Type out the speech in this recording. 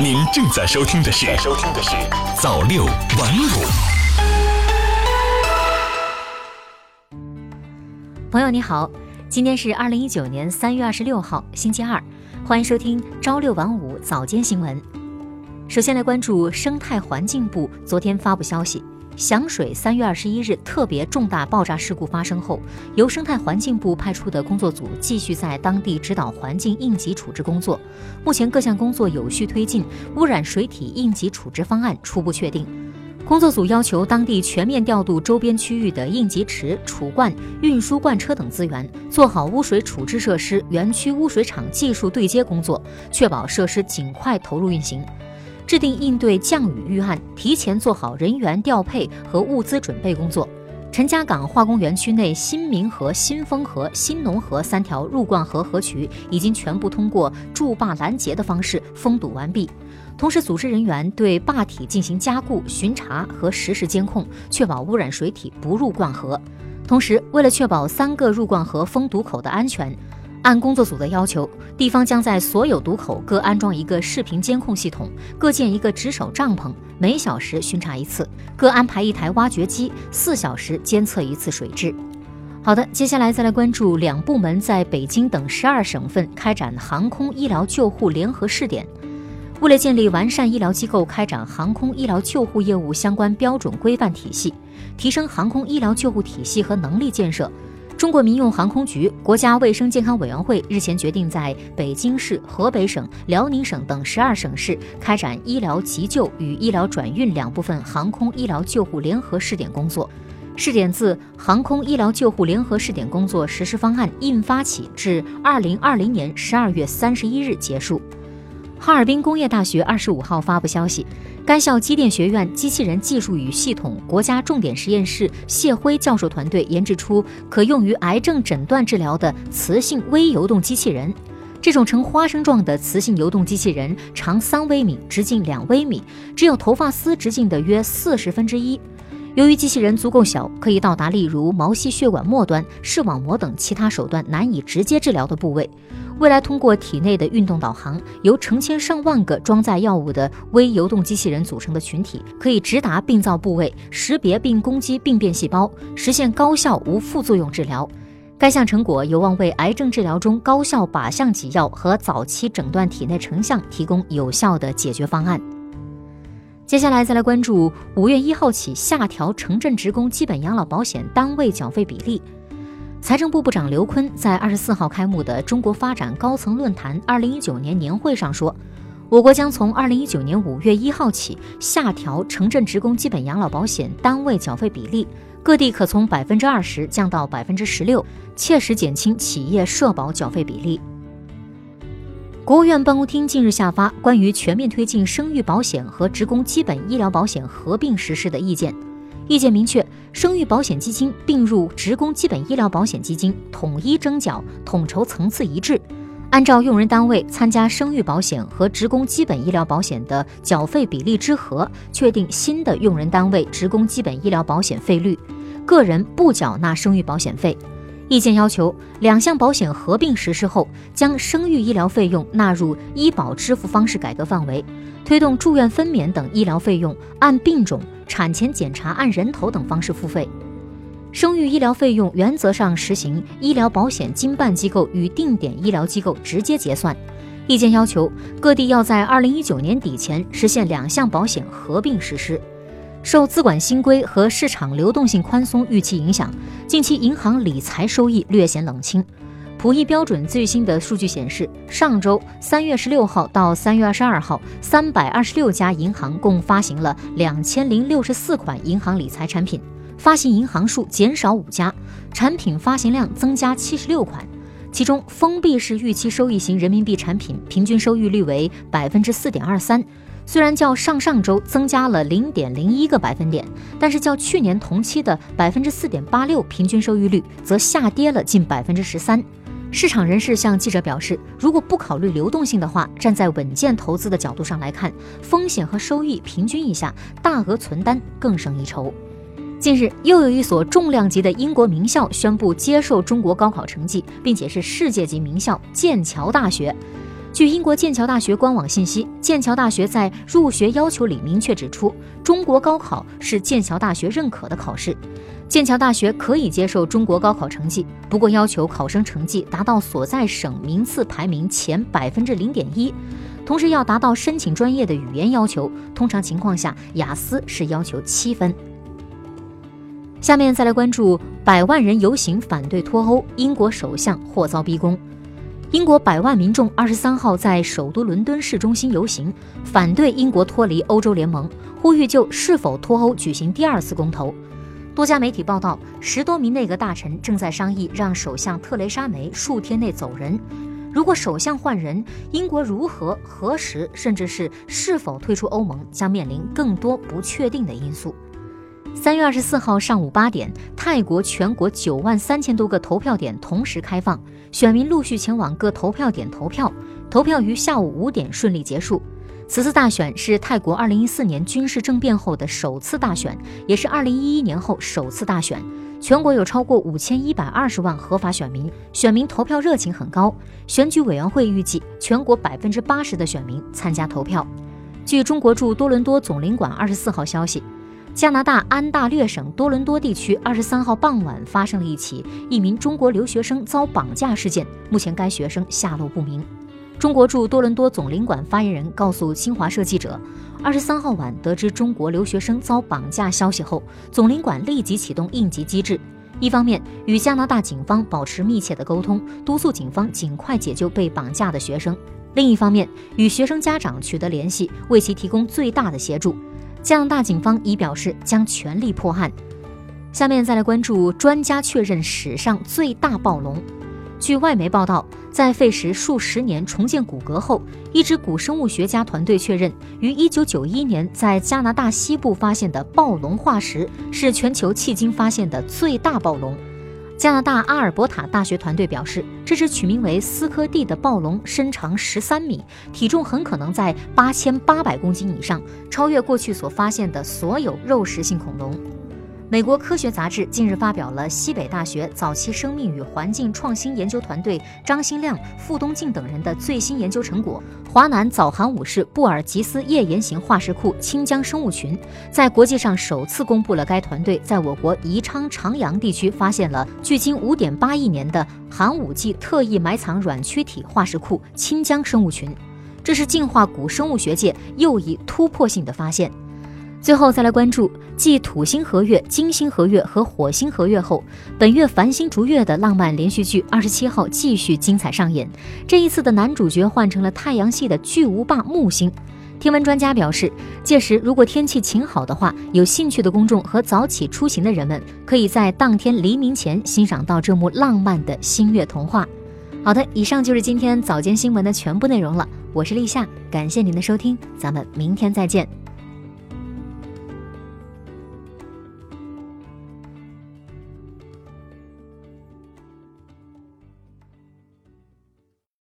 您正在收听的是《收听的是早六晚五》。朋友你好，今天是二零一九年三月二十六号，星期二，欢迎收听《朝六晚五早间新闻》。首先来关注生态环境部昨天发布消息。响水三月二十一日特别重大爆炸事故发生后，由生态环境部派出的工作组继续在当地指导环境应急处置工作。目前各项工作有序推进，污染水体应急处置方案初步确定。工作组要求当地全面调度周边区域的应急池、储罐、运输罐车等资源，做好污水处置设施、园区污水厂技术对接工作，确保设施尽快投入运行。制定应对降雨预案，提前做好人员调配和物资准备工作。陈家港化工园区内新民河、新丰河、新农河三条入灌河河渠已经全部通过筑坝拦截的方式封堵完毕，同时组织人员对坝体进行加固、巡查和实时监控，确保污染水体不入灌河。同时，为了确保三个入灌河封堵口的安全。按工作组的要求，地方将在所有堵口各安装一个视频监控系统，各建一个值守帐篷，每小时巡查一次，各安排一台挖掘机，四小时监测一次水质。好的，接下来再来关注两部门在北京等十二省份开展航空医疗救护联合试点。为了建立完善医疗机构开展航空医疗救护业务相关标准规范体系，提升航空医疗救护体系和能力建设。中国民用航空局、国家卫生健康委员会日前决定，在北京市、河北省、辽宁省等十二省市开展医疗急救与医疗转运两部分航空医疗救护联合试点工作。试点自《航空医疗救护联合试点工作实施方案》印发起至二零二零年十二月三十一日结束。哈尔滨工业大学二十五号发布消息。该校机电学院机器人技术与系统国家重点实验室谢辉教授团队研制出可用于癌症诊断治疗的磁性微游动机器人。这种呈花生状的磁性游动机器人长三微米，直径两微米，只有头发丝直径的约四十分之一。由于机器人足够小，可以到达例如毛细血管末端、视网膜等其他手段难以直接治疗的部位。未来通过体内的运动导航，由成千上万个装载药物的微游动机器人组成的群体，可以直达病灶部位，识别并攻击病变细胞，实现高效无副作用治疗。该项成果有望为癌症治疗中高效靶向给药和早期诊断体内成像提供有效的解决方案。接下来再来关注五月一号起下调城镇职工基本养老保险单位缴费比例。财政部部长刘昆在二十四号开幕的中国发展高层论坛二零一九年年会上说，我国将从二零一九年五月一号起下调城镇职工基本养老保险单位缴费比例，各地可从百分之二十降到百分之十六，切实减轻企业社保缴费比例。国务院办公厅近日下发关于全面推进生育保险和职工基本医疗保险合并实施的意见。意见明确，生育保险基金并入职工基本医疗保险基金，统一征缴，统筹层次一致，按照用人单位参加生育保险和职工基本医疗保险的缴费比例之和，确定新的用人单位职工基本医疗保险费率，个人不缴纳生育保险费。意见要求，两项保险合并实施后，将生育医疗费用纳入医保支付方式改革范围，推动住院分娩等医疗费用按病种。产前检查按人头等方式付费，生育医疗费用原则上实行医疗保险经办机构与定点医疗机构直接结算。意见要求各地要在二零一九年底前实现两项保险合并实施。受资管新规和市场流动性宽松预期影响，近期银行理财收益略显冷清。普益标准最新的数据显示，上周三月十六号到三月二十二号，三百二十六家银行共发行了两千零六十四款银行理财产品，发行银行数减少五家，产品发行量增加七十六款。其中，封闭式预期收益型人民币产品平均收益率为百分之四点二三，虽然较上上周增加了零点零一个百分点，但是较去年同期的百分之四点八六平均收益率则下跌了近百分之十三。市场人士向记者表示，如果不考虑流动性的话，站在稳健投资的角度上来看，风险和收益平均一下，大额存单更胜一筹。近日，又有一所重量级的英国名校宣布接受中国高考成绩，并且是世界级名校——剑桥大学。据英国剑桥大学官网信息，剑桥大学在入学要求里明确指出，中国高考是剑桥大学认可的考试。剑桥大学可以接受中国高考成绩，不过要求考生成绩达到所在省名次排名前百分之零点一，同时要达到申请专业的语言要求。通常情况下，雅思是要求七分。下面再来关注百万人游行反对脱欧，英国首相或遭逼宫。英国百万民众二十三号在首都伦敦市中心游行，反对英国脱离欧洲联盟，呼吁就是否脱欧举行第二次公投。多家媒体报道，十多名内阁大臣正在商议让首相特蕾莎梅数天内走人。如果首相换人，英国如何、何时，甚至是是否退出欧盟，将面临更多不确定的因素。三月二十四号上午八点，泰国全国九万三千多个投票点同时开放，选民陆续前往各投票点投票。投票于下午五点顺利结束。此次大选是泰国二零一四年军事政变后的首次大选，也是二零一一年后首次大选。全国有超过五千一百二十万合法选民，选民投票热情很高。选举委员会预计，全国百分之八十的选民参加投票。据中国驻多伦多总领馆二十四号消息。加拿大安大略省多伦多地区二十三号傍晚发生了一起一名中国留学生遭绑架事件，目前该学生下落不明。中国驻多伦多总领馆发言人告诉新华社记者，二十三号晚得知中国留学生遭绑架消息后，总领馆立即启动应急机制，一方面与加拿大警方保持密切的沟通，督促警方尽快解救被绑架的学生；另一方面与学生家长取得联系，为其提供最大的协助。加拿大警方已表示将全力破案。下面再来关注专家确认史上最大暴龙。据外媒报道，在费时数十年重建骨骼后，一支古生物学家团队确认，于1991年在加拿大西部发现的暴龙化石是全球迄今发现的最大暴龙。加拿大阿尔伯塔大学团队表示，这只取名为斯科蒂的暴龙身长十三米，体重很可能在八千八百公斤以上，超越过去所发现的所有肉食性恐龙。美国科学杂志近日发表了西北大学早期生命与环境创新研究团队张新亮、傅东进等人的最新研究成果。华南早寒武氏布尔吉斯页岩型化石库清江生物群，在国际上首次公布了该团队在我国宜昌长阳地区发现了距今五点八亿年的寒武纪特异埋藏软躯体化石库清江生物群，这是进化古生物学界又一突破性的发现。最后再来关注，继土星合月、金星合月和火星合月后，本月繁星逐月的浪漫连续剧二十七号继续精彩上演。这一次的男主角换成了太阳系的巨无霸木星。天文专家表示，届时如果天气晴好的话，有兴趣的公众和早起出行的人们，可以在当天黎明前欣赏到这幕浪漫的星月童话。好的，以上就是今天早间新闻的全部内容了。我是立夏，感谢您的收听，咱们明天再见。